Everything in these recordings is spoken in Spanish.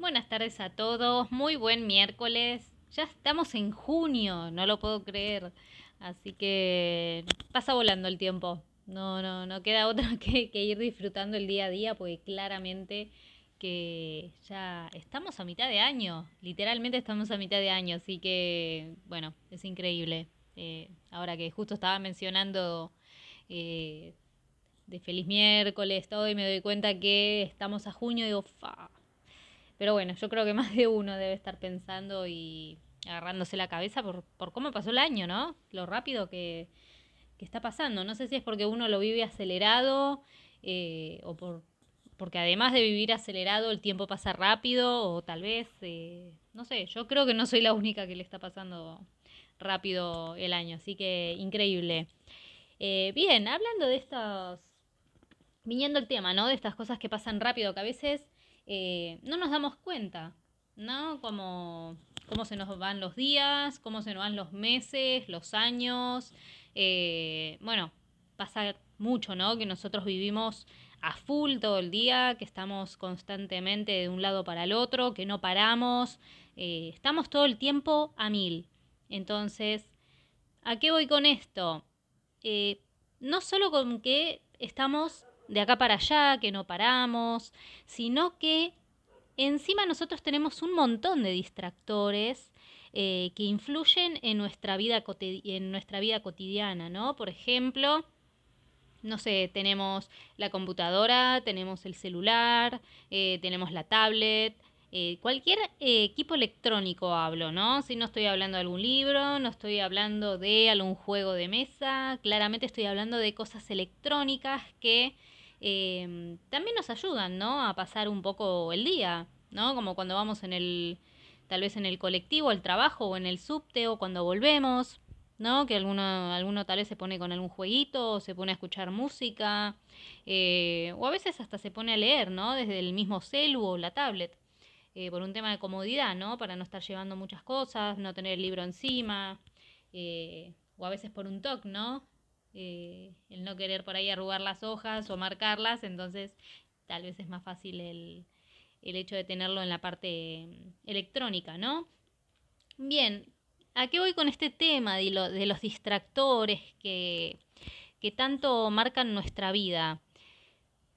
Buenas tardes a todos, muy buen miércoles. Ya estamos en junio, no lo puedo creer. Así que pasa volando el tiempo. No, no, no queda otra que, ir disfrutando el día a día, porque claramente que ya estamos a mitad de año, literalmente estamos a mitad de año, así que bueno, es increíble. Eh, ahora que justo estaba mencionando eh, de feliz miércoles, todo, y me doy cuenta que estamos a junio digo, fa. Pero bueno, yo creo que más de uno debe estar pensando y agarrándose la cabeza por, por cómo pasó el año, ¿no? Lo rápido que, que está pasando. No sé si es porque uno lo vive acelerado eh, o por, porque además de vivir acelerado el tiempo pasa rápido o tal vez, eh, no sé, yo creo que no soy la única que le está pasando rápido el año, así que increíble. Eh, bien, hablando de estos, viniendo el tema, ¿no? De estas cosas que pasan rápido, que a veces eh, no nos damos cuenta, ¿no? Como cómo se nos van los días, cómo se nos van los meses, los años. Eh, bueno, pasa mucho, ¿no? Que nosotros vivimos a full todo el día, que estamos constantemente de un lado para el otro, que no paramos, eh, estamos todo el tiempo a mil. Entonces, ¿a qué voy con esto? No solo con que estamos de acá para allá, que no paramos, sino que encima nosotros tenemos un montón de distractores eh, que influyen en nuestra, vida en nuestra vida cotidiana, ¿no? Por ejemplo, no sé, tenemos la computadora, tenemos el celular, eh, tenemos la tablet, eh, cualquier equipo electrónico hablo, ¿no? Si no estoy hablando de algún libro, no estoy hablando de algún juego de mesa, claramente estoy hablando de cosas electrónicas que em, también nos ayudan, ¿no? A pasar un poco el día, ¿no? Como cuando vamos en el, tal vez en el colectivo, al trabajo o en el subte o cuando volvemos, ¿no? Que alguno, alguno tal vez se pone con algún jueguito o se pone a escuchar música eh, o a veces hasta se pone a leer, ¿no? Desde el mismo celu o la tablet. Eh, por un tema de comodidad, ¿no? Para no estar llevando muchas cosas, no tener el libro encima, eh, o a veces por un toque, ¿no? Eh, el no querer por ahí arrugar las hojas o marcarlas, entonces tal vez es más fácil el, el hecho de tenerlo en la parte electrónica, ¿no? Bien, ¿a qué voy con este tema de los distractores que, que tanto marcan nuestra vida?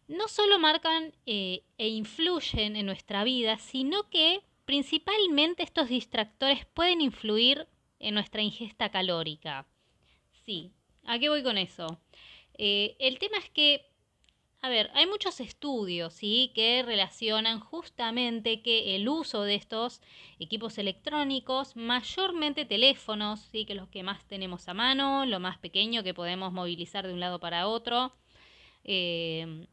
no solo marcan eh, e influyen en nuestra vida, sino que principalmente estos distractores pueden influir en nuestra ingesta calórica. Sí, ¿a qué voy con eso? Eh, el tema es que, a ver, hay muchos estudios ¿sí? que relacionan justamente que el uso de estos equipos electrónicos, mayormente teléfonos, ¿sí? que los que más tenemos a mano, lo más pequeño que podemos movilizar de un lado para otro, eh,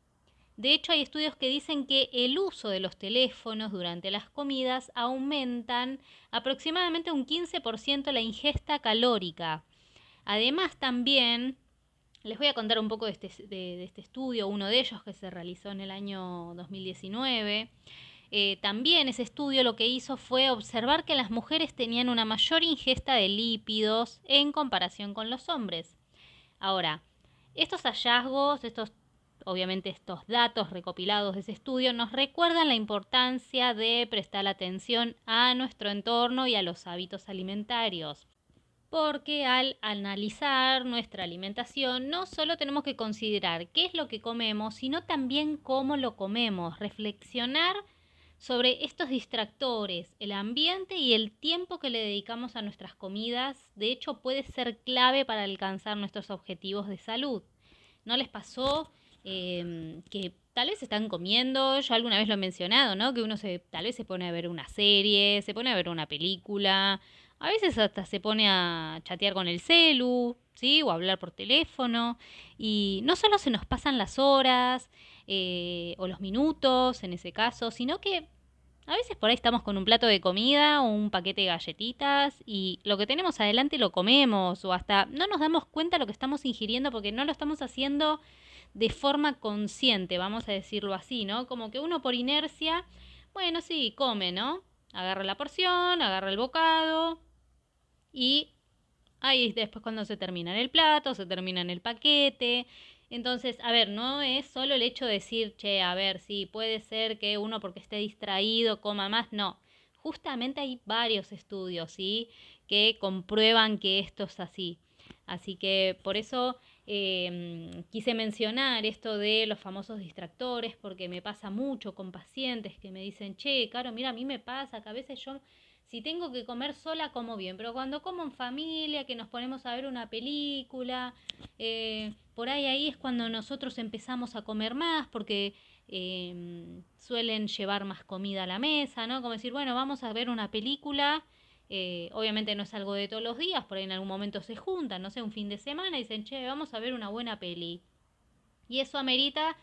de hecho, hay estudios que dicen que el uso de los teléfonos durante las comidas aumentan aproximadamente un 15% la ingesta calórica. Además, también les voy a contar un poco de este, de, este, estudio, uno de ellos que se realizó en el año 2019. Eh, también ese estudio lo que hizo fue observar que las mujeres tenían una mayor ingesta de lípidos en comparación con los hombres. Ahora, estos hallazgos, estos obviamente estos datos recopilados de ese estudio nos recuerdan la importancia de prestar atención a nuestro entorno y a los hábitos alimentarios. Porque al analizar nuestra alimentación no solo tenemos que considerar qué es lo que comemos, sino también cómo lo comemos, reflexionar sobre estos distractores, el ambiente y el tiempo que le dedicamos a nuestras comidas, de hecho puede ser clave para alcanzar nuestros objetivos de salud. ¿No les pasó Em, que tal vez están comiendo, yo alguna vez lo he mencionado, ¿no? Que uno se, tal vez se pone a ver una serie, se pone a ver una película, a veces hasta se pone a chatear con el celu, ¿sí? O a hablar por teléfono. Y no solo se nos pasan las horas eh, o los minutos en ese caso, sino que a veces por ahí estamos con un plato de comida o un paquete de galletitas y lo que tenemos adelante lo comemos o hasta no nos damos cuenta lo que estamos ingiriendo porque no lo estamos haciendo de forma consciente, vamos a decirlo así, ¿no? Como que uno por inercia, bueno, sí, come, ¿no? Agarra la porción, agarra el bocado y ahí después cuando se termina en el plato, se termina en el paquete, Entonces, a ver, no es solo el hecho de decir, che, a ver, sí, puede ser que uno porque esté distraído coma más, no. Justamente hay varios estudios, ¿sí? Que comprueban que esto es así. Así que por eso em, quise mencionar esto de los famosos distractores, porque me pasa mucho con pacientes que me dicen, che, Caro, mira, a mí me pasa que a veces yo si tengo que comer sola, como bien, pero cuando como en familia, que nos ponemos a ver una película, eh, por ahí ahí es cuando nosotros empezamos a comer más, porque em, suelen llevar más comida a la mesa, ¿no? Como decir, bueno, vamos a ver una película. Eh, obviamente no es algo de todos los días, por ahí en algún momento se juntan, no sé, un fin de semana y dicen, che, vamos a ver una buena peli. Y eso amerita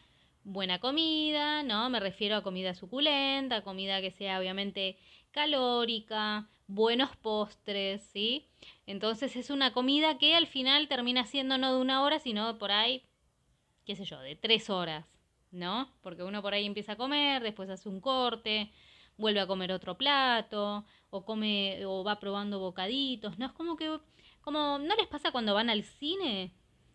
buena comida, ¿no? Me refiero a comida suculenta, comida que sea obviamente calórica, buenos postres, ¿sí? Entonces es una comida que al final termina siendo no de una hora, sino por ahí, qué sé yo, de tres horas, ¿no? Porque uno por ahí empieza a comer, después hace un corte, vuelve a comer otro plato, o come, o va probando bocaditos, ¿no? Es como que, como, ¿no les pasa cuando van al cine?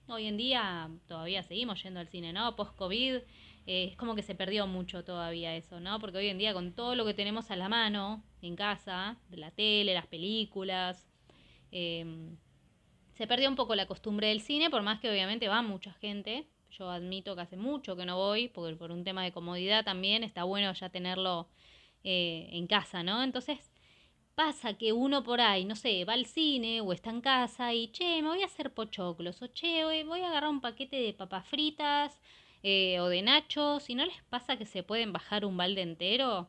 Hoy en día todavía seguimos yendo al cine, ¿no? Post-COVID eh, es como que se perdió mucho todavía eso, ¿no? Porque hoy en día con todo lo que tenemos a la mano en casa, de la tele, las películas, em, se perdió un poco la costumbre del cine, por más que obviamente va mucha gente. Yo admito que hace mucho que no voy, porque por un tema de comodidad también está bueno ya tenerlo eh, en casa, ¿no? Entonces pasa que uno por ahí, no sé, va al cine o está en casa y, che, me voy a hacer pochoclos, o che, voy a agarrar un paquete de papas fritas, eh, o de nachos, si no les pasa que se pueden bajar un balde entero,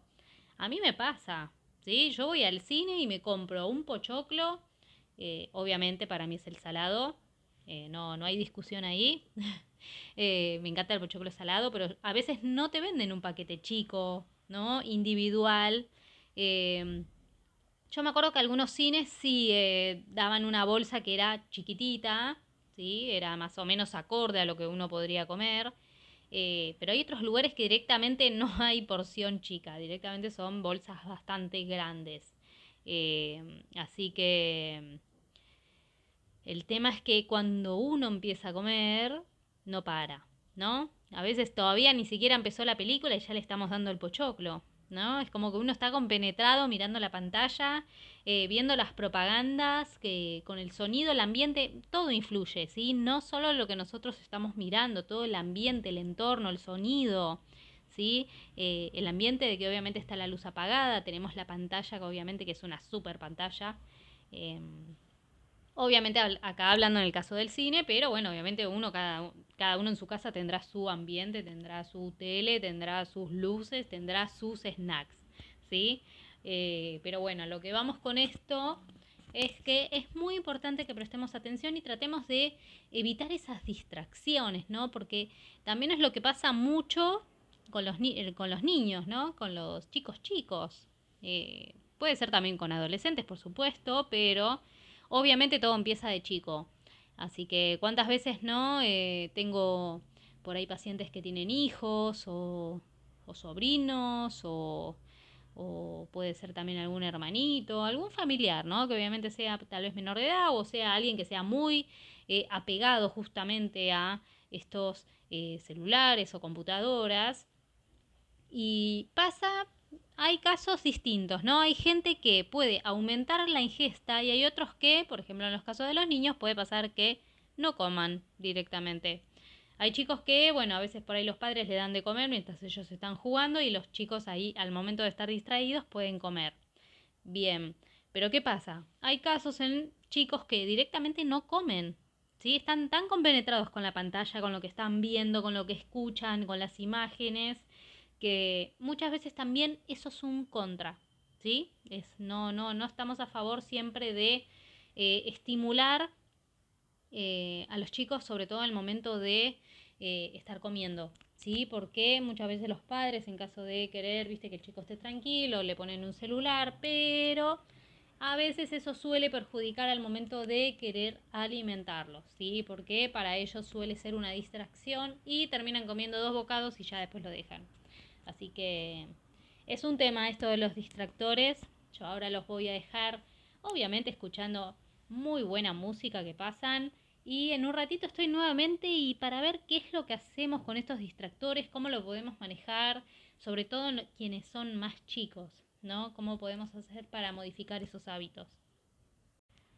a mí me pasa, ¿sí? Yo voy al cine y me compro un pochoclo, eh, obviamente para mí es el salado, eh, no, no hay discusión ahí. me encanta el pochoclo salado, pero a veces no te venden un paquete chico, ¿no? Individual. yo me acuerdo que algunos cines sí daban una bolsa que era chiquitita, ¿sí? Era más o menos acorde a lo que uno podría comer. Eh, pero hay otros lugares que directamente no hay porción chica, directamente son bolsas bastante grandes. Eh, así que el tema es que cuando uno empieza a comer, no para, ¿no? A veces todavía ni siquiera empezó la película y ya le estamos dando el pochoclo. ¿No? Es como que uno está compenetrado mirando la pantalla, eh, viendo las propagandas, que con el sonido, el ambiente, todo influye, ¿sí? No solo lo que nosotros estamos mirando, todo el ambiente, el entorno, el sonido, ¿sí? Eh, el ambiente de que obviamente está la luz apagada, tenemos la pantalla, que obviamente que es una super pantalla. Em, obviamente acá hablando en el caso del cine, pero bueno, obviamente uno, cada, cada uno en su casa tendrá su ambiente, tendrá su tele, tendrá sus luces, tendrá sus snacks, ¿sí? Eh, pero bueno, lo que vamos con esto es que es muy importante que prestemos atención y tratemos de evitar esas distracciones, ¿no? Porque también es lo que pasa mucho con los, eh, con los niños, ¿no? Con los chicos chicos. Eh, puede ser también con adolescentes, por supuesto, pero obviamente todo empieza de chico. Así que cuántas veces no eh, tengo por ahí pacientes que tienen hijos o, sobrinos o, puede ser también algún hermanito, algún familiar, ¿no? Que obviamente sea tal vez menor de edad o sea alguien que sea muy eh, apegado justamente a estos eh, celulares o computadoras. Y pasa hay casos distintos, ¿no? Hay gente que puede aumentar la ingesta y hay otros que, por ejemplo, en los casos de los niños, puede pasar que no coman directamente. Hay chicos que, bueno, a veces por ahí los padres le dan de comer mientras ellos están jugando y los chicos ahí al momento de estar distraídos pueden comer. Bien, pero ¿qué pasa? Hay casos en chicos que directamente no comen. ¿Sí? Están tan compenetrados con la pantalla, con lo que están viendo, con lo que escuchan, con las imágenes, que muchas veces también eso es un contra, ¿sí? Es, no, no, no estamos a favor siempre de eh, estimular eh, a los chicos, sobre todo en el momento de eh, estar comiendo, ¿sí? Porque muchas veces los padres, en caso de querer, viste, que el chico esté tranquilo, le ponen un celular, pero a veces eso suele perjudicar al momento de querer alimentarlos, ¿sí? Porque para ellos suele ser una distracción y terminan comiendo dos bocados y ya después lo dejan. Así que es un tema esto de los distractores. Yo ahora los voy a dejar, obviamente, escuchando muy buena música que pasan y en un ratito estoy nuevamente y para ver qué es lo que hacemos con estos distractores, cómo lo podemos manejar, sobre todo quienes son más chicos, ¿no? Cómo podemos hacer para modificar esos hábitos.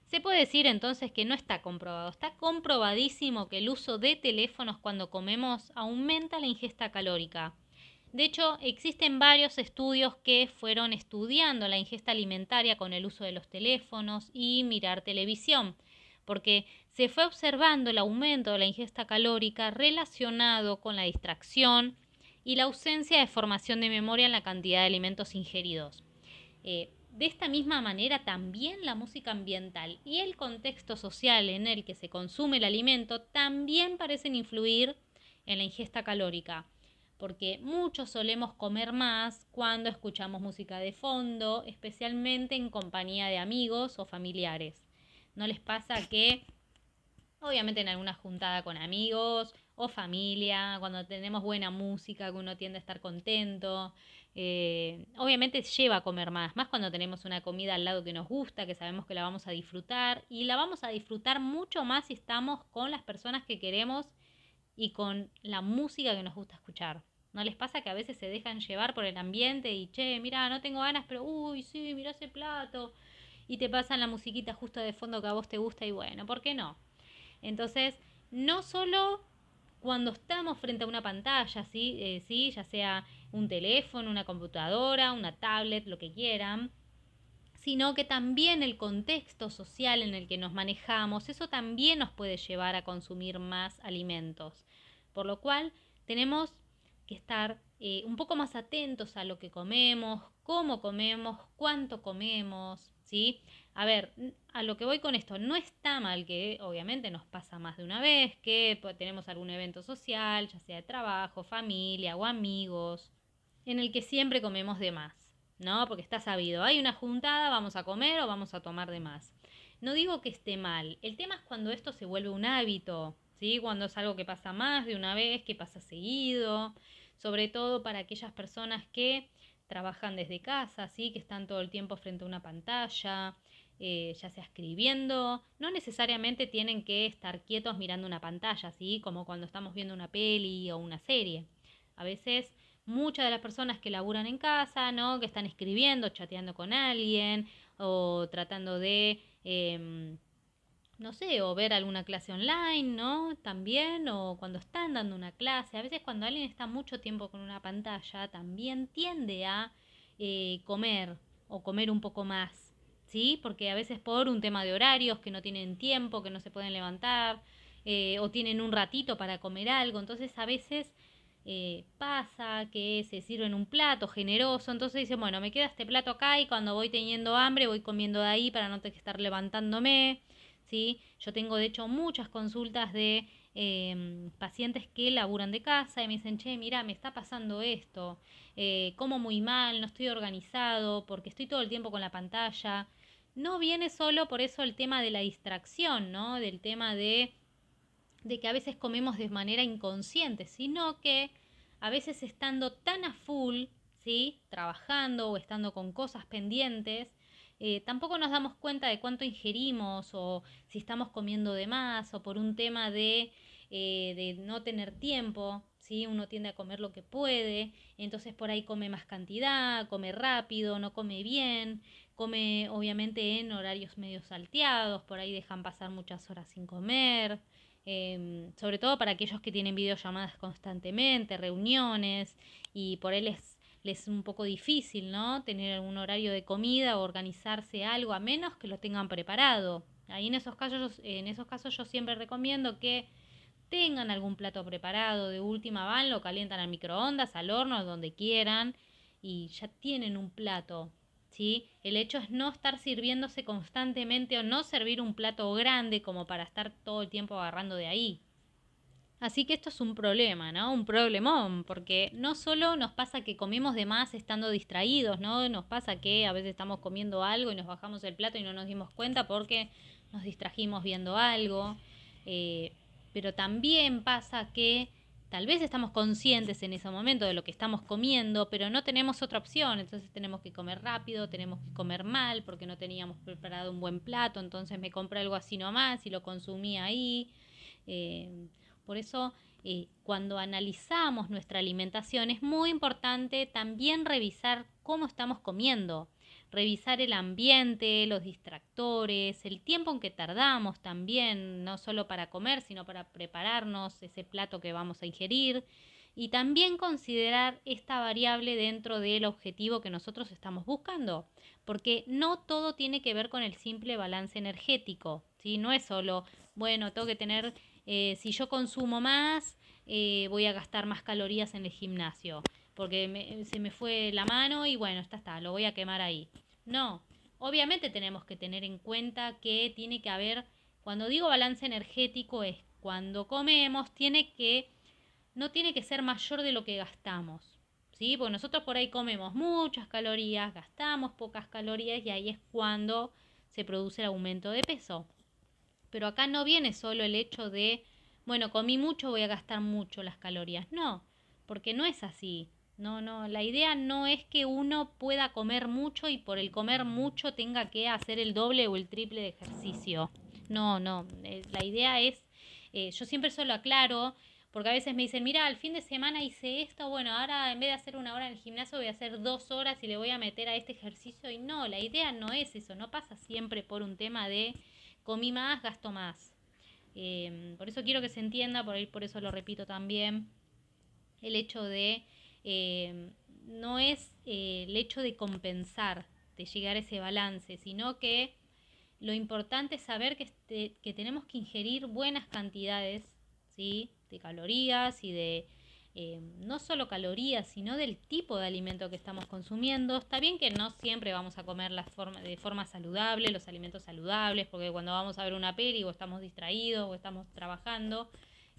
Se puede decir entonces que no está comprobado. Está comprobadísimo que el uso de teléfonos cuando comemos aumenta la ingesta calórica. De hecho, existen varios estudios que fueron estudiando la ingesta alimentaria con el uso de los teléfonos y mirar televisión, porque se fue observando el aumento de la ingesta calórica relacionado con la distracción y la ausencia de formación de memoria en la cantidad de alimentos ingeridos. Eh, de esta misma manera, también la música ambiental y el contexto social en el que se consume el alimento también parecen influir en la ingesta calórica, porque muchos solemos comer más cuando escuchamos música de fondo, especialmente en compañía de amigos o familiares. ¿No les pasa que, obviamente en alguna juntada con amigos o familia, cuando tenemos buena música, que uno tiende a estar contento, eh, obviamente lleva a comer más, más cuando tenemos una comida al lado que nos gusta, que sabemos que la vamos a disfrutar y la vamos a disfrutar mucho más si estamos con las personas que queremos y con la música que nos gusta escuchar. ¿No les pasa que a veces se dejan llevar por el ambiente y, che, mira, no tengo ganas, pero, uy, sí, mira ese plato? Y te pasan la musiquita justo de fondo que a vos te gusta y bueno, ¿por qué no? Entonces, no solo cuando estamos frente a una pantalla, ¿sí? Eh, ¿sí? ya sea un teléfono, una computadora, una tablet, lo que quieran, sino que también el contexto social en el que nos manejamos, eso también nos puede llevar a consumir más alimentos. Por lo cual tenemos que estar eh, un poco más atentos a lo que comemos, cómo comemos, cuánto comemos, ¿sí? A ver, a lo que voy con esto, no está mal que obviamente nos pasa más de una vez, que tenemos algún evento social, ya sea de trabajo, familia o amigos, en el que siempre comemos de más, ¿no? Porque está sabido, hay una juntada, vamos a comer o vamos a tomar de más. No digo que esté mal, el tema es cuando esto se vuelve un hábito, ¿sí? Cuando es algo que pasa más de una vez, que pasa seguido, sobre todo para aquellas personas que trabajan desde casa, ¿sí? que están todo el tiempo frente a una pantalla, eh, ya sea escribiendo, no necesariamente tienen que estar quietos mirando una pantalla, ¿sí? como cuando estamos viendo una peli o una serie. A veces muchas de las personas que laburan en casa, ¿no? que están escribiendo, chateando con alguien o tratando de... Em, no sé, o ver alguna clase online, ¿no? También, o cuando están dando una clase. A veces cuando alguien está mucho tiempo con una pantalla, también tiende a eh, comer o comer un poco más, ¿sí? Porque a veces por un tema de horarios, que no tienen tiempo, que no se pueden levantar, eh, o tienen un ratito para comer algo. Entonces a veces eh, pasa que se sirve en un plato generoso, entonces dicen, bueno, me queda este plato acá y cuando voy teniendo hambre voy comiendo de ahí para no tener que estar levantándome. ¿sí? Yo tengo de hecho muchas consultas de em, pacientes que laburan de casa y me dicen, che, mira, me está pasando esto, eh, como muy mal, no estoy organizado, porque estoy todo el tiempo con la pantalla. No viene solo por eso el tema de la distracción, ¿no? Del tema de, de que a veces comemos de manera inconsciente, sino que a veces estando tan a full, ¿sí? Trabajando o estando con cosas pendientes, eh, tampoco nos damos cuenta de cuánto ingerimos o si estamos comiendo de más o por un tema de, eh, de no tener tiempo, ¿sí? uno tiende a comer lo que puede, entonces por ahí come más cantidad, come rápido, no come bien, come obviamente en horarios medio salteados, por ahí dejan pasar muchas horas sin comer. Em, sobre todo para aquellos que tienen videollamadas constantemente, reuniones, y por él es les es un poco difícil, ¿no? Tener algún horario de comida o organizarse algo, a menos que lo tengan preparado. Ahí en esos casos, en esos casos yo siempre recomiendo que tengan algún plato preparado, de última van, lo calientan al microondas, al horno, donde quieran, y ya tienen un plato. ¿Sí? El hecho es no estar sirviéndose constantemente o no servir un plato grande como para estar todo el tiempo agarrando de ahí. Así que esto es un problema, ¿no? Un problemón, porque no solo nos pasa que comemos de más estando distraídos, ¿no? Nos pasa que a veces estamos comiendo algo y nos bajamos el plato y no nos dimos cuenta porque nos distrajimos viendo algo, eh, pero también pasa que Tal vez estamos conscientes en ese momento de lo que estamos comiendo, pero no tenemos otra opción. Entonces tenemos que comer rápido, tenemos que comer mal porque no teníamos preparado un buen plato. Entonces me compré algo así nomás y lo consumí ahí. Eh, por eso, eh, cuando analizamos nuestra alimentación, es muy importante también revisar cómo estamos comiendo revisar el ambiente, los distractores, el tiempo en que tardamos también, no solo para comer, sino para prepararnos ese plato que vamos a ingerir. Y también considerar esta variable dentro del objetivo que nosotros estamos buscando, porque no todo tiene que ver con el simple balance energético, ¿sí? No es solo, bueno, tengo que tener, eh, si yo consumo más, eh, voy a gastar más calorías en el gimnasio porque se me fue la mano y bueno, está, está, lo voy a quemar ahí. No, obviamente tenemos que tener en cuenta que tiene que haber, cuando digo balance energético es cuando comemos, tiene que, no tiene que ser mayor de lo que gastamos. ¿Sí? Porque nosotros por ahí comemos muchas calorías, gastamos pocas calorías y ahí es cuando se produce el aumento de peso. Pero acá no viene solo el hecho de, bueno, comí mucho, voy a gastar mucho las calorías. No, porque no es así. No, no, la idea no es que uno pueda comer mucho y por el comer mucho tenga que hacer el doble o el triple de ejercicio. No, no, eh, la idea es, eh, yo siempre solo aclaro, porque a veces me dicen, mira, al fin de semana hice esto, bueno, ahora en vez de hacer una hora en el gimnasio voy a hacer dos horas y le voy a meter a este ejercicio. Y no, la idea no es eso, no pasa siempre por un tema de comí más, gasto más. Em, por eso quiero que se entienda, por, por eso lo repito también, el hecho de eh, no es eh, el hecho de compensar, de llegar a ese balance, sino que lo importante es saber que, este, que tenemos que ingerir buenas cantidades ¿sí? de calorías y de eh, no solo calorías, sino del tipo de alimento que estamos consumiendo. Está bien que no siempre vamos a comer forma, de forma saludable, los alimentos saludables, porque cuando vamos a ver una peli o estamos distraídos o estamos trabajando,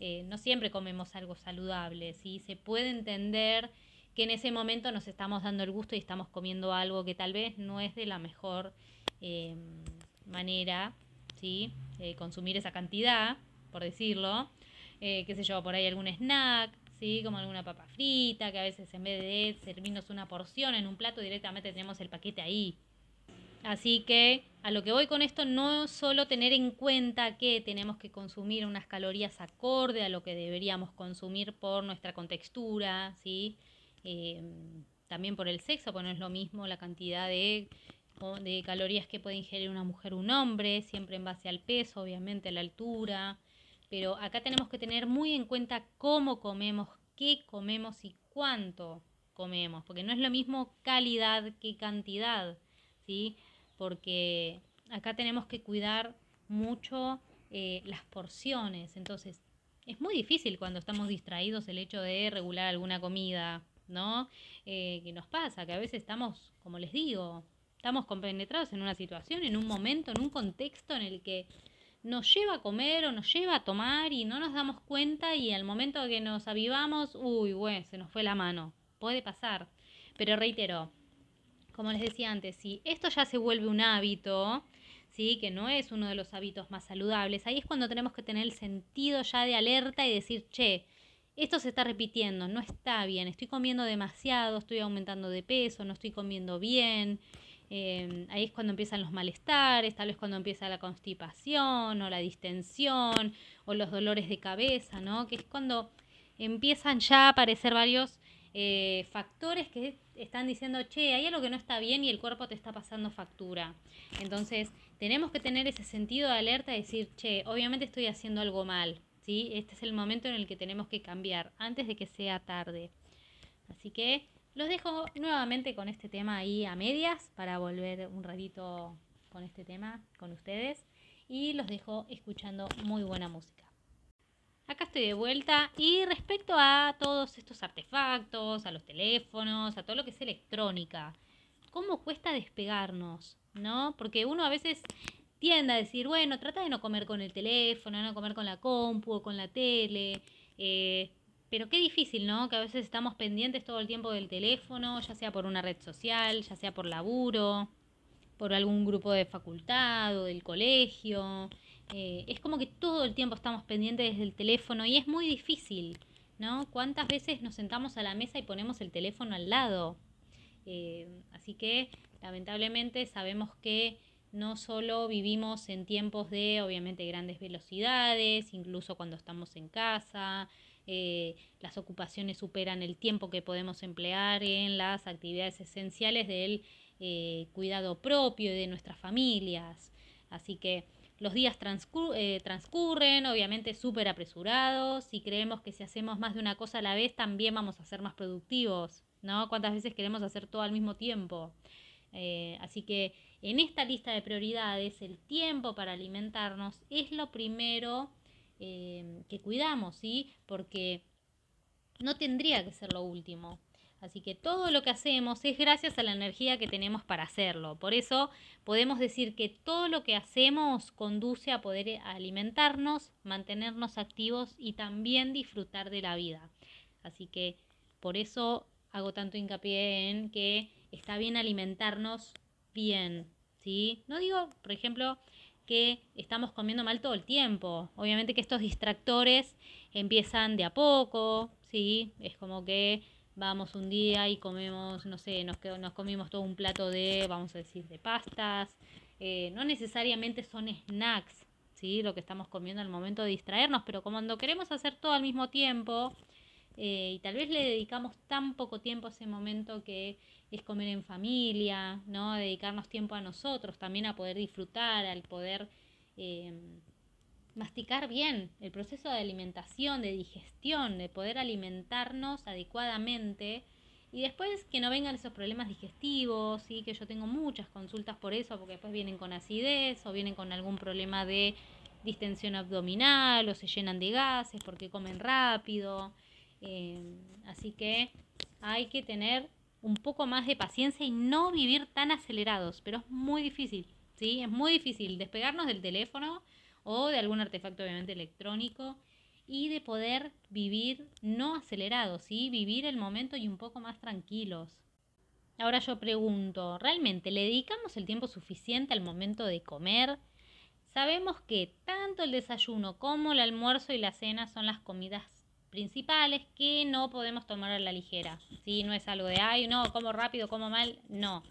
eh, no siempre comemos algo saludable, ¿sí? Se puede entender que en ese momento nos estamos dando el gusto y estamos comiendo algo que tal vez no es de la mejor em, manera, ¿sí? Eh, consumir esa cantidad, por decirlo. Eh, qué sé yo, por ahí algún snack, ¿sí? Como alguna papa frita, que a veces en vez de servirnos una porción en un plato, directamente tenemos el paquete ahí, Así que a lo que voy con esto, no solo tener en cuenta que tenemos que consumir unas calorías acorde a lo que deberíamos consumir por nuestra contextura, ¿sí? Eh, también por el sexo, pues no es lo mismo la cantidad de, de calorías que puede ingerir una mujer o un hombre, siempre en base al peso, obviamente a la altura. Pero acá tenemos que tener muy en cuenta cómo comemos, qué comemos y cuánto comemos, porque no es lo mismo calidad que cantidad, ¿sí? Porque acá tenemos que cuidar mucho eh, las porciones. Entonces, es muy difícil cuando estamos distraídos el hecho de regular alguna comida, ¿no? Eh, que nos pasa, que a veces estamos, como les digo, estamos compenetrados en una situación, en un momento, en un contexto en el que nos lleva a comer o nos lleva a tomar y no nos damos cuenta y al momento que nos avivamos, uy, bueno, se nos fue la mano. Puede pasar. Pero reitero, como les decía antes, si esto ya se vuelve un hábito, ¿sí? que no es uno de los hábitos más saludables, ahí es cuando tenemos que tener el sentido ya de alerta y decir, che, esto se está repitiendo, no está bien, estoy comiendo demasiado, estoy aumentando de peso, no estoy comiendo bien. Em, ahí es cuando empiezan los malestares, tal vez cuando empieza la constipación o la distensión o los dolores de cabeza, ¿no? Que es cuando empiezan ya a aparecer varios eh, factores que están diciendo, che, hay algo que no está bien y el cuerpo te está pasando factura. Entonces, tenemos que tener ese sentido de alerta y decir, che, obviamente estoy haciendo algo mal, ¿sí? Este es el momento en el que tenemos que cambiar, antes de que sea tarde. Así que los dejo nuevamente con este tema ahí a medias para volver un ratito con este tema con ustedes y los dejo escuchando muy buena música. Acá estoy de vuelta y respecto a todos estos artefactos, a los teléfonos, a todo lo que es electrónica, ¿cómo cuesta despegarnos? ¿No? Porque uno a veces tiende a decir, bueno, trata de no comer con el teléfono, no comer con la compu o con la tele, eh, pero qué difícil, ¿no? Que a veces estamos pendientes todo el tiempo del teléfono, ya sea por una red social, ya sea por laburo, por algún grupo de facultad o del colegio. Eh, es como que todo el tiempo estamos pendientes desde el teléfono y es muy difícil ¿no? ¿Cuántas veces nos sentamos a la mesa y ponemos el teléfono al lado? Eh, así que lamentablemente sabemos que no solo vivimos en tiempos de obviamente grandes velocidades, incluso cuando estamos en casa, eh, las ocupaciones superan el tiempo que podemos emplear en las actividades esenciales del cuidado propio y de nuestras familias. Así que los días eh, transcurren, obviamente súper apresurados, y creemos que si hacemos más de una cosa a la vez también vamos a ser más productivos, ¿no? ¿Cuántas veces queremos hacer todo al mismo tiempo? así que en esta lista de prioridades, el tiempo para alimentarnos es lo primero Em, que cuidamos, ¿sí? Porque no tendría que ser lo último. Así que todo lo que hacemos es gracias a la energía que tenemos para hacerlo. Por eso podemos decir que todo lo que hacemos conduce a poder alimentarnos, mantenernos activos y también disfrutar de la vida. Así que por eso hago tanto hincapié en que está bien alimentarnos bien, ¿sí? No digo, por ejemplo, que estamos comiendo mal todo el tiempo. Obviamente que estos distractores empiezan de a poco, ¿sí? Es como que vamos un día y comemos, no sé, nos, nos comimos todo un plato de, vamos a decir, de pastas. Eh, no necesariamente son snacks, ¿sí? Lo que estamos comiendo al momento de distraernos, pero cuando queremos hacer todo al mismo tiempo eh, y tal vez le dedicamos tan poco tiempo a ese momento que es comer en familia, ¿no? Dedicarnos tiempo a nosotros, también a poder disfrutar, al poder eh, masticar bien el proceso de alimentación, de digestión, de poder alimentarnos adecuadamente y después que no vengan esos problemas digestivos, ¿sí? que yo tengo muchas consultas por eso, porque después vienen con acidez o vienen con algún problema de distensión abdominal o se llenan de gases porque comen rápido. Eh, así que hay que tener un poco más de paciencia y no vivir tan acelerados, pero es muy difícil, ¿sí? Es muy difícil despegarnos del teléfono o de algún artefacto obviamente electrónico y de poder vivir no acelerados, ¿sí? Vivir el momento y un poco más tranquilos. Ahora yo pregunto, ¿realmente le dedicamos el tiempo suficiente al momento de comer? Sabemos que tanto el desayuno como el almuerzo y la cena son las comidas principales que no podemos tomar a la ligera. ¿sí? No es algo de, ay, no, como rápido, como mal, no.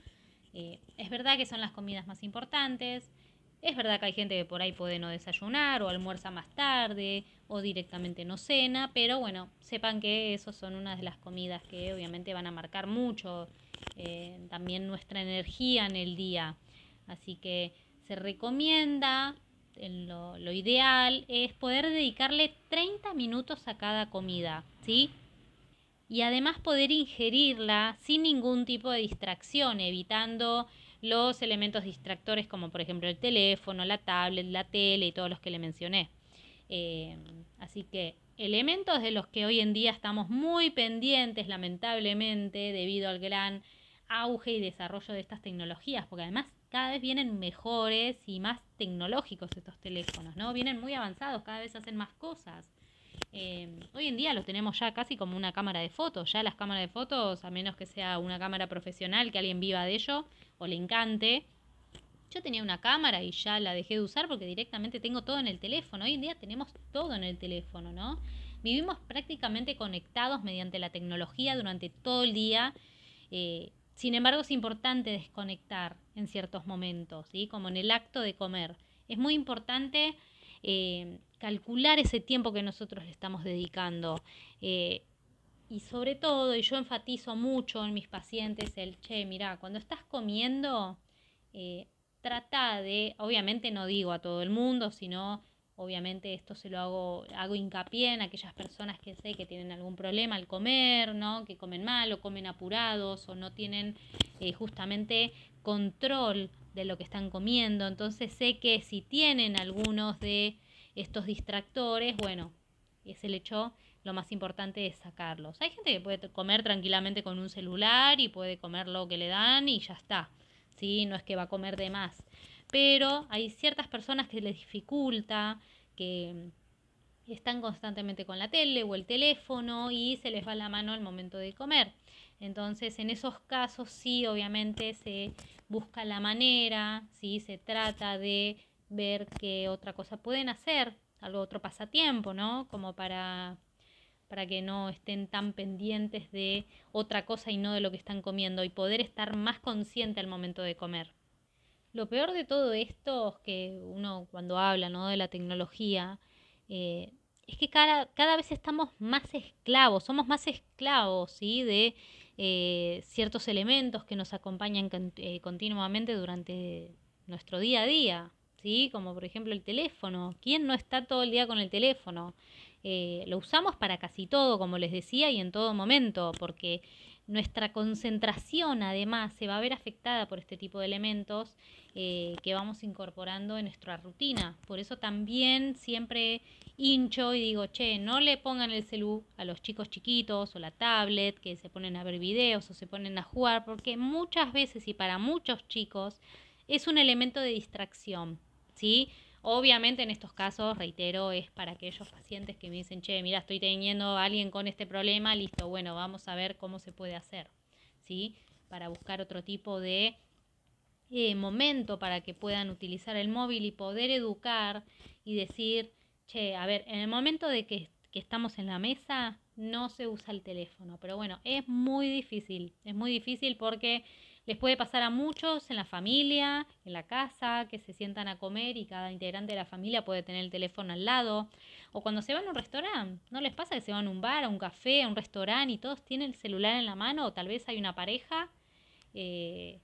Eh, es verdad que son las comidas más importantes. Es verdad que hay gente que por ahí puede no desayunar o almuerza más tarde o directamente no cena, pero bueno, sepan que esos son una de las comidas que obviamente van a marcar mucho eh, también nuestra energía en el día. Así que se recomienda lo, lo, ideal es poder dedicarle 30 minutos a cada comida, ¿sí? Y además poder ingerirla sin ningún tipo de distracción, evitando los elementos distractores como por ejemplo el teléfono, la tablet, la tele y todos los que le mencioné. Eh, así que elementos de los que hoy en día estamos muy pendientes, lamentablemente, debido al gran auge y desarrollo de estas tecnologías, porque además cada vez vienen mejores y más tecnológicos estos teléfonos, ¿no? Vienen muy avanzados, cada vez hacen más cosas. Eh, hoy en día los tenemos ya casi como una cámara de fotos. Ya las cámaras de fotos, a menos que sea una cámara profesional, que alguien viva de ello o le encante. Yo tenía una cámara y ya la dejé de usar porque directamente tengo todo en el teléfono. Hoy en día tenemos todo en el teléfono, ¿no? Vivimos prácticamente conectados mediante la tecnología durante todo el día. Eh, sin embargo, es importante desconectar en ciertos momentos, ¿sí? como en el acto de comer. Es muy importante eh, calcular ese tiempo que nosotros le estamos dedicando. Eh, y sobre todo, y yo enfatizo mucho en mis pacientes, el, che, mira, cuando estás comiendo, eh, trata de, obviamente no digo a todo el mundo, sino Obviamente esto se lo hago, hago hincapié en aquellas personas que sé que tienen algún problema al comer, ¿no? Que comen mal o comen apurados o no tienen eh, justamente control de lo que están comiendo. Entonces sé que si tienen algunos de estos distractores, bueno, es el hecho, lo más importante es sacarlos. Hay gente que puede comer tranquilamente con un celular y puede comer lo que le dan y ya está. ¿sí? No es que va a comer de más pero hay ciertas personas que les dificulta, que están constantemente con la tele o el teléfono y se les va la mano al momento de comer. Entonces, en esos casos sí, obviamente se busca la manera, sí se trata de ver qué otra cosa pueden hacer, algo otro pasatiempo, ¿no? Como para para que no estén tan pendientes de otra cosa y no de lo que están comiendo y poder estar más consciente al momento de comer. Lo peor de todo esto es que uno cuando habla ¿no? de la tecnología, eh, es que cada, cada, vez estamos más esclavos, somos más esclavos ¿sí? de eh, ciertos elementos que nos acompañan eh, continuamente durante nuestro día a día, ¿sí? como por ejemplo el teléfono. ¿Quién no está todo el día con el teléfono? Eh, lo usamos para casi todo, como les decía, y en todo momento, porque nuestra concentración además se va a ver afectada por este tipo de elementos eh, que vamos incorporando en nuestra rutina. Por eso también siempre hincho y digo, che, no le pongan el celu a los chicos chiquitos o la tablet que se ponen a ver videos o se ponen a jugar, porque muchas veces y para muchos chicos es un elemento de distracción, ¿sí? Obviamente en estos casos, reitero, es para aquellos pacientes que me dicen, che, mira, estoy teniendo a alguien con este problema, listo, bueno, vamos a ver cómo se puede hacer, ¿sí? Para buscar otro tipo de eh, momento para que puedan utilizar el móvil y poder educar y decir, che, a ver, en el momento de que, que estamos en la mesa, no se usa el teléfono, pero bueno, es muy difícil, es muy difícil porque les puede pasar a muchos en la familia, en la casa, que se sientan a comer y cada integrante de la familia puede tener el teléfono al lado. O cuando se van a un restaurante, ¿no les pasa que se van a un bar, a un café, a un restaurante y todos tienen el celular en la mano? O tal vez hay una pareja eh,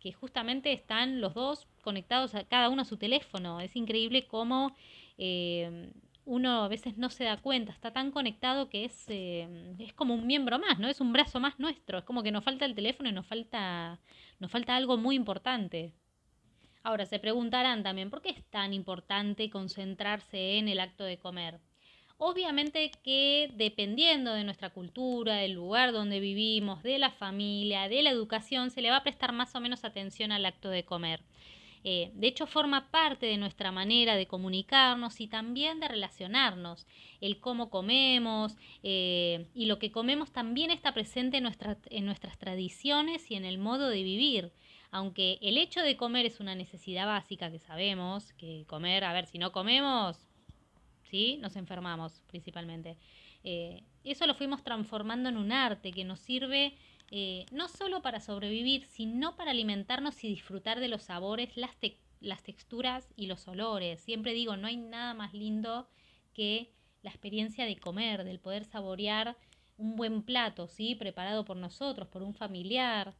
que justamente están los dos conectados a cada uno a su teléfono. Es increíble cómo eh, uno a veces no se da cuenta, está tan conectado que es, eh, es como un miembro más, ¿no? Es un brazo más nuestro, es como que nos falta el teléfono y nos falta, nos falta algo muy importante. Ahora, se preguntarán también, ¿por qué es tan importante concentrarse en el acto de comer? Obviamente que dependiendo de nuestra cultura, del lugar donde vivimos, de la familia, de la educación, se le va a prestar más o menos atención al acto de comer. Eh, de hecho, forma parte de nuestra manera de comunicarnos y también de relacionarnos. El cómo comemos eh, y lo que comemos también está presente en, en nuestras tradiciones y en el modo de vivir. Aunque el hecho de comer es una necesidad básica que sabemos, que comer, a ver, si no comemos, ¿sí? Nos enfermamos principalmente. Eh, eso lo fuimos transformando en un arte que nos sirve eh, no solo para sobrevivir, sino para alimentarnos y disfrutar de los sabores, las, las texturas y los olores. Siempre digo, no hay nada más lindo que la experiencia de comer, del poder saborear un buen plato, ¿sí? Preparado por nosotros, por un familiar.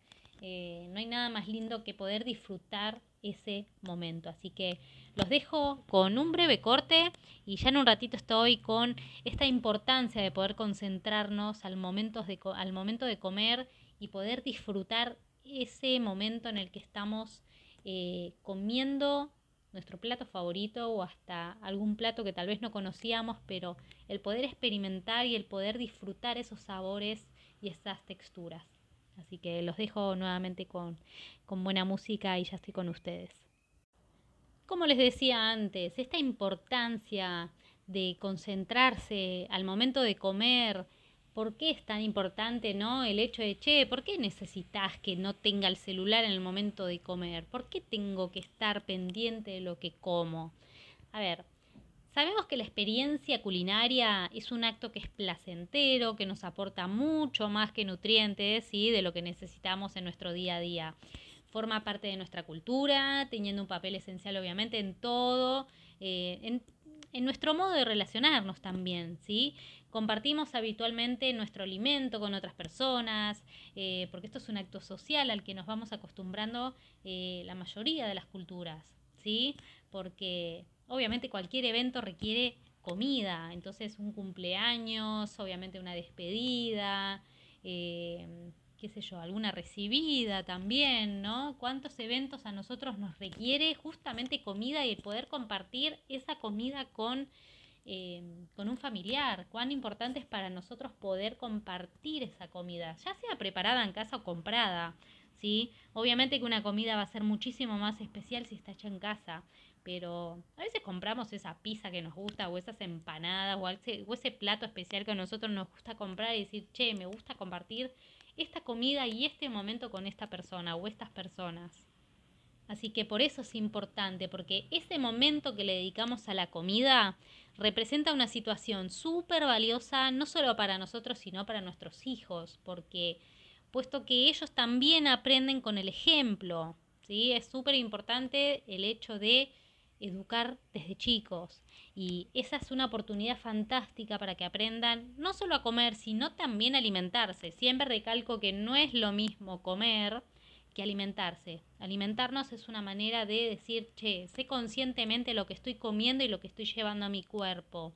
Eh, no hay nada más lindo que poder disfrutar ese momento. Así que los dejo con un breve corte y ya en un ratito estoy con esta importancia de poder concentrarnos al momento de, al momento de comer y poder disfrutar ese momento en el que estamos eh, comiendo nuestro plato favorito o hasta algún plato que tal vez no conocíamos, pero el poder experimentar y el poder disfrutar esos sabores y esas texturas. Así que los dejo nuevamente con, con buena música y ya estoy con ustedes. Como les decía antes, esta importancia de concentrarse al momento de comer, ¿Por qué es tan importante, no? El hecho de, che, ¿por qué necesitas que no tenga el celular en el momento de comer? ¿Por qué tengo que estar pendiente de lo que como? A ver, sabemos que la experiencia culinaria es un acto que es placentero, que nos aporta mucho más que nutrientes y de lo que necesitamos en nuestro día a día. Forma parte de nuestra cultura, teniendo un papel esencial obviamente en todo, eh, en, nuestro modo de relacionarnos también, ¿sí? Compartimos habitualmente nuestro alimento con otras personas, eh, porque esto es un acto social al que nos vamos acostumbrando eh, la mayoría de las culturas, ¿sí? Porque obviamente cualquier evento requiere comida, entonces un cumpleaños, obviamente una despedida, eh, qué sé yo, alguna recibida también, ¿no? ¿Cuántos eventos a nosotros nos requiere justamente comida y poder compartir esa comida con Em, con un familiar, cuán importante es para nosotros poder compartir esa comida, ya sea preparada en casa o comprada, ¿sí? Obviamente que una comida va a ser muchísimo más especial si está hecha en casa, pero a veces compramos esa pizza que nos gusta o esas empanadas o ese, o ese plato especial que a nosotros nos gusta comprar y decir, che, me gusta compartir esta comida y este momento con esta persona o estas personas. Así que por eso es importante, porque ese momento que le dedicamos a la comida representa una situación súper valiosa, no solo para nosotros, sino para nuestros hijos, porque puesto que ellos también aprenden con el ejemplo, ¿sí? Es súper importante el hecho de educar desde chicos. Y esa es una oportunidad fantástica para que aprendan no solo a comer, sino también a alimentarse. Siempre recalco que no es lo mismo comer que alimentarse. Alimentarnos es una manera de decir, che, sé conscientemente lo que estoy comiendo y lo que estoy llevando a mi cuerpo.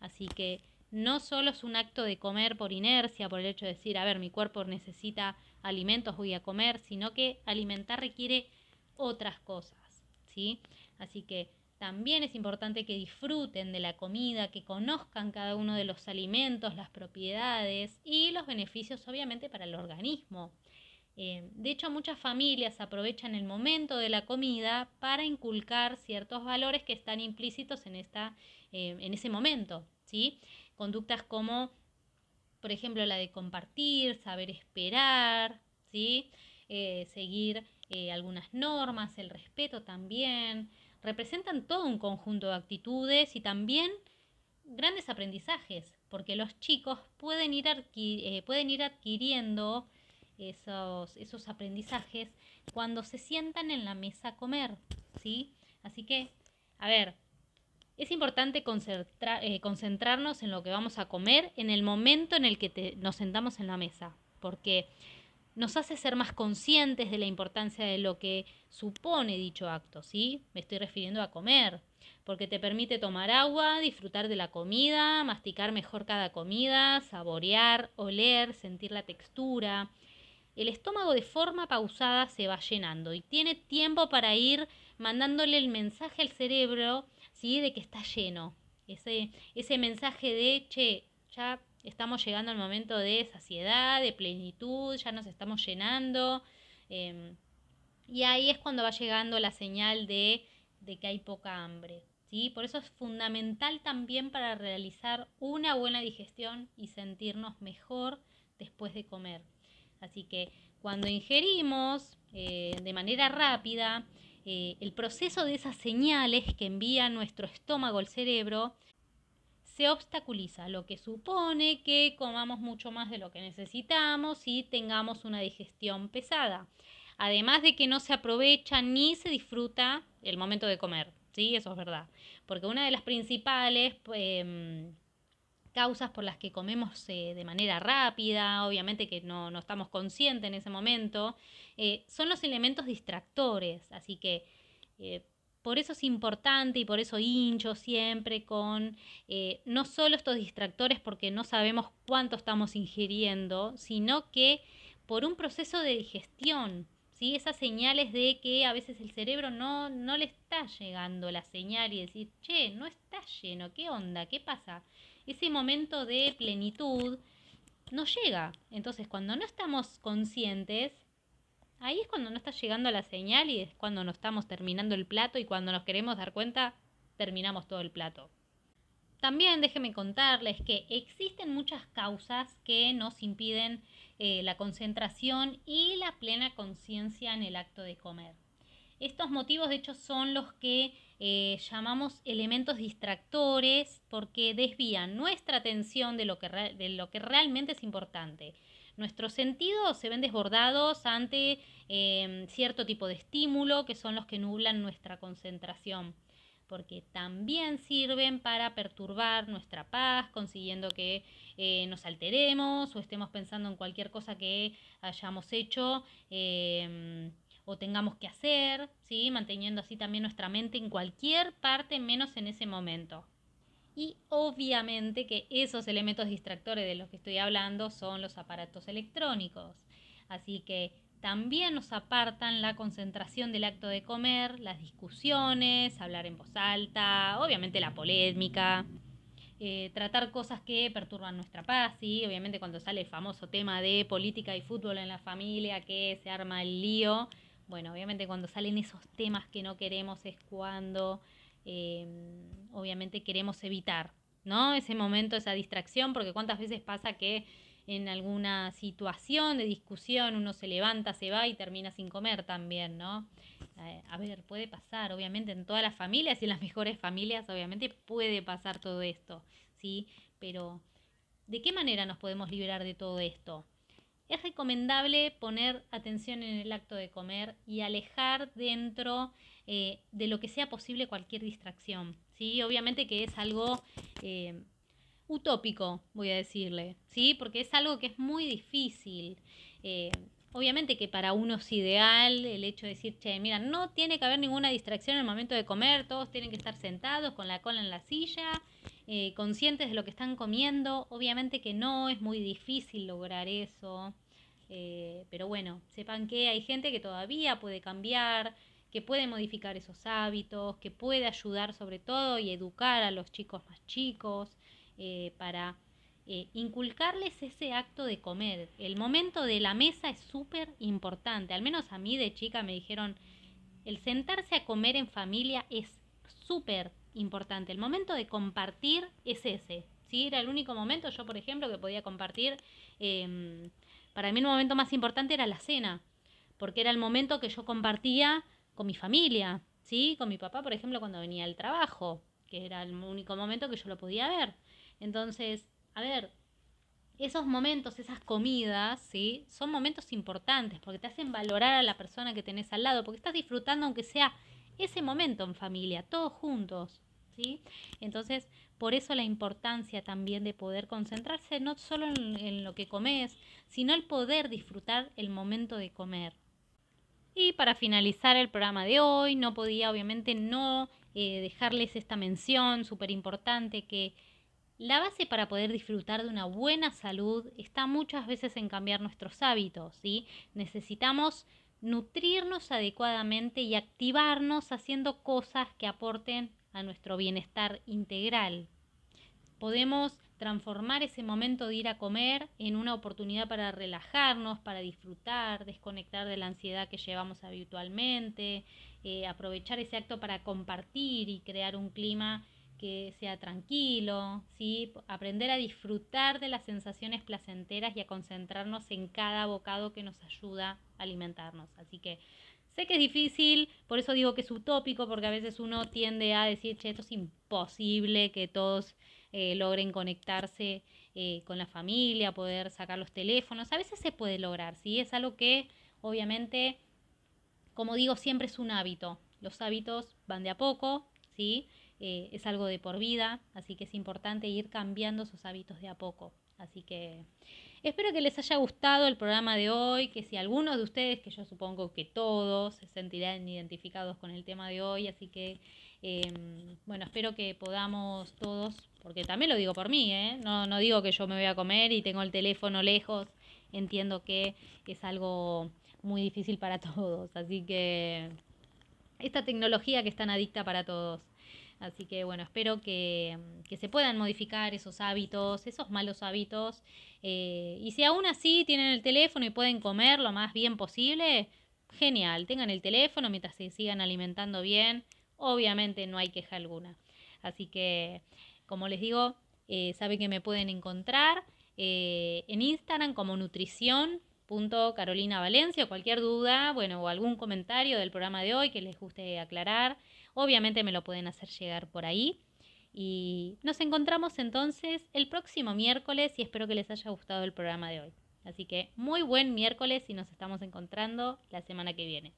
Así que no solo es un acto de comer por inercia, por el hecho de decir, a ver, mi cuerpo necesita alimentos, voy a comer, sino que alimentar requiere otras cosas, ¿sí? Así que también es importante que disfruten de la comida, que conozcan cada uno de los alimentos, las propiedades y los beneficios obviamente para el organismo. Eh, de hecho, muchas familias aprovechan el momento de la comida para inculcar ciertos valores que están implícitos en, esta, eh, en ese momento. ¿sí? Conductas como, por ejemplo, la de compartir, saber esperar, ¿sí? Eh, seguir algunas normas, el respeto también, representan todo un conjunto de actitudes y también grandes aprendizajes, porque los chicos pueden ir, eh, pueden ir adquiriendo esos, esos aprendizajes cuando se sientan en la mesa a comer, ¿sí? Así que, a ver, es importante eh, concentrarnos en lo que vamos a comer en el momento en el que nos sentamos en la mesa, porque nos hace ser más conscientes de la importancia de lo que supone dicho acto, ¿sí? Me estoy refiriendo a comer, porque te permite tomar agua, disfrutar de la comida, masticar mejor cada comida, saborear, oler, sentir la textura. El estómago de forma pausada se va llenando y tiene tiempo para ir mandándole el mensaje al cerebro, ¿sí? De que está lleno. Ese, ese mensaje de, che, ya estamos llegando al momento de saciedad, de plenitud, ya nos estamos llenando. Em, y ahí es cuando va llegando la señal de, que hay poca hambre. ¿sí? Por eso es fundamental también para realizar una buena digestión y sentirnos mejor después de comer. Así que cuando ingerimos eh, de manera rápida, eh, el proceso de esas señales que envía nuestro estómago al cerebro se obstaculiza, lo que supone que comamos mucho más de lo que necesitamos y tengamos una digestión pesada. Además de que no se aprovecha ni se disfruta el momento de comer, ¿sí? Eso es verdad. Porque una de las principales em, causas por las que comemos eh, de manera rápida, obviamente que no, estamos conscientes en ese momento, eh, son los elementos distractores. Así que eh, por eso es importante y por eso hincho siempre con eh, no solo estos distractores porque no sabemos cuánto estamos ingiriendo, sino que por un proceso de digestión, ¿sí? esas señales de que a veces el cerebro no, no le está llegando la señal y decir, che, no está lleno, ¿qué onda? ¿Qué pasa? Ese momento de plenitud no llega. Entonces, cuando no estamos conscientes, Ahí es cuando no está llegando la señal y es cuando no estamos terminando el plato y cuando nos queremos dar cuenta, terminamos todo el plato. También déjenme contarles que existen muchas causas que nos impiden eh, la concentración y la plena conciencia en el acto de comer. Estos motivos de hecho son los que eh, llamamos elementos distractores porque desvían nuestra atención de lo que, de lo que realmente es importante. Nuestros sentidos se ven desbordados ante em, cierto tipo de estímulo que son los que nublan nuestra concentración porque también sirven para perturbar nuestra paz, consiguiendo que eh, nos alteremos o estemos pensando en cualquier cosa que hayamos hecho em, o tengamos que hacer, ¿sí? manteniendo así también nuestra mente en cualquier parte menos en ese momento. Y obviamente que esos elementos distractores de los que estoy hablando son los aparatos electrónicos. Así que también nos apartan la concentración del acto de comer, las discusiones, hablar en voz alta, obviamente la polémica, eh, tratar cosas que perturban nuestra paz, y obviamente cuando sale el famoso tema de política y fútbol en la familia, que se arma el lío, bueno, obviamente cuando salen esos temas que no queremos es cuando Em, obviamente queremos evitar, ¿no? Ese momento, esa distracción, porque cuántas veces pasa que en alguna situación de discusión uno se levanta, se va y termina sin comer también, ¿no? eh, a ver, puede pasar, obviamente, en todas las familias y en las mejores familias, obviamente, puede pasar todo esto, ¿sí? Pero, ¿de qué manera nos podemos liberar de todo esto? Es recomendable poner atención en el acto de comer y alejar dentro eh, de lo que sea posible cualquier distracción, ¿sí? Obviamente que es algo... Eh, utópico, voy a decirle, ¿sí? Porque es algo que es muy difícil. Obviamente que para uno es ideal el hecho de decir, che, mira, no tiene que haber ninguna distracción en el momento de comer, todos tienen que estar sentados con la cola en la silla, eh, conscientes de lo que están comiendo. Obviamente que no, es muy difícil lograr eso. Eh, pero bueno, sepan que hay gente que todavía puede cambiar, que puede modificar esos hábitos, que puede ayudar sobre todo y educar a los chicos más chicos eh, para eh, inculcarles ese acto de comer. El momento de la mesa es súper importante. Al menos a mí de chica me dijeron, el sentarse a comer en familia es súper importante. El momento de compartir es ese. ¿sí? Era el único momento, yo por ejemplo, que podía compartir. Em, para mí el momento más importante era la cena, porque era el momento que yo compartía con mi familia, ¿sí? Con mi papá, por ejemplo, cuando venía al trabajo, que era el único momento que yo lo podía ver. Entonces, a ver, esos momentos, esas comidas, ¿sí? Son momentos importantes porque te hacen valorar a la persona que tenés al lado, porque estás disfrutando aunque sea ese momento en familia, todos juntos, ¿sí? Entonces, por eso la importancia también de poder concentrarse no solo en, lo que comes, sino el poder disfrutar el momento de comer. Y para finalizar el programa de hoy, no podía obviamente no eh, dejarles esta mención súper importante que la base para poder disfrutar de una buena salud está muchas veces en cambiar nuestros hábitos, ¿sí? Necesitamos nutrirnos adecuadamente y activarnos haciendo cosas que aporten a nuestro bienestar integral. Podemos transformar ese momento de ir a comer en una oportunidad para relajarnos, para disfrutar, desconectar de la ansiedad que llevamos habitualmente, eh, aprovechar ese acto para compartir y crear un clima que sea tranquilo, ¿sí? aprender a disfrutar de las sensaciones placenteras y a concentrarnos en cada bocado que nos ayuda a alimentarnos. Así que sé que es difícil, por eso digo que es utópico, porque a veces uno tiende a decir, che, esto es imposible que todos eh, logren conectarse eh, con la familia, poder sacar los teléfonos. A veces se puede lograr, ¿sí? Es algo que obviamente, como digo, siempre es un hábito. Los hábitos van de a poco, ¿sí? Eh, es algo de por vida, así que es importante ir cambiando sus hábitos de a poco. Así que espero que les haya gustado el programa de hoy, que si algunos de ustedes, que yo supongo que todos, se sentirán identificados con el tema de hoy, así que em, bueno, espero que podamos todos, porque también lo digo por mí, ¿eh? no, no digo que yo me voy a comer y tengo el teléfono lejos, entiendo que es algo muy difícil para todos, así que esta tecnología que es tan adicta para todos. Así que bueno, espero que, se puedan modificar esos hábitos, esos malos hábitos. Eh, y si aún así tienen el teléfono y pueden comer lo más bien posible, genial, tengan el teléfono mientras se sigan alimentando bien. Obviamente no hay queja alguna. Así que, como les digo, eh, saben que me pueden encontrar eh, en Instagram como nutrición Carolina Valencia, cualquier duda, bueno, o algún comentario del programa de hoy que les guste aclarar, Obviamente me lo pueden hacer llegar por ahí. Y nos encontramos entonces el próximo miércoles y espero que les haya gustado el programa de hoy. Así que muy buen miércoles y nos estamos encontrando la semana que viene.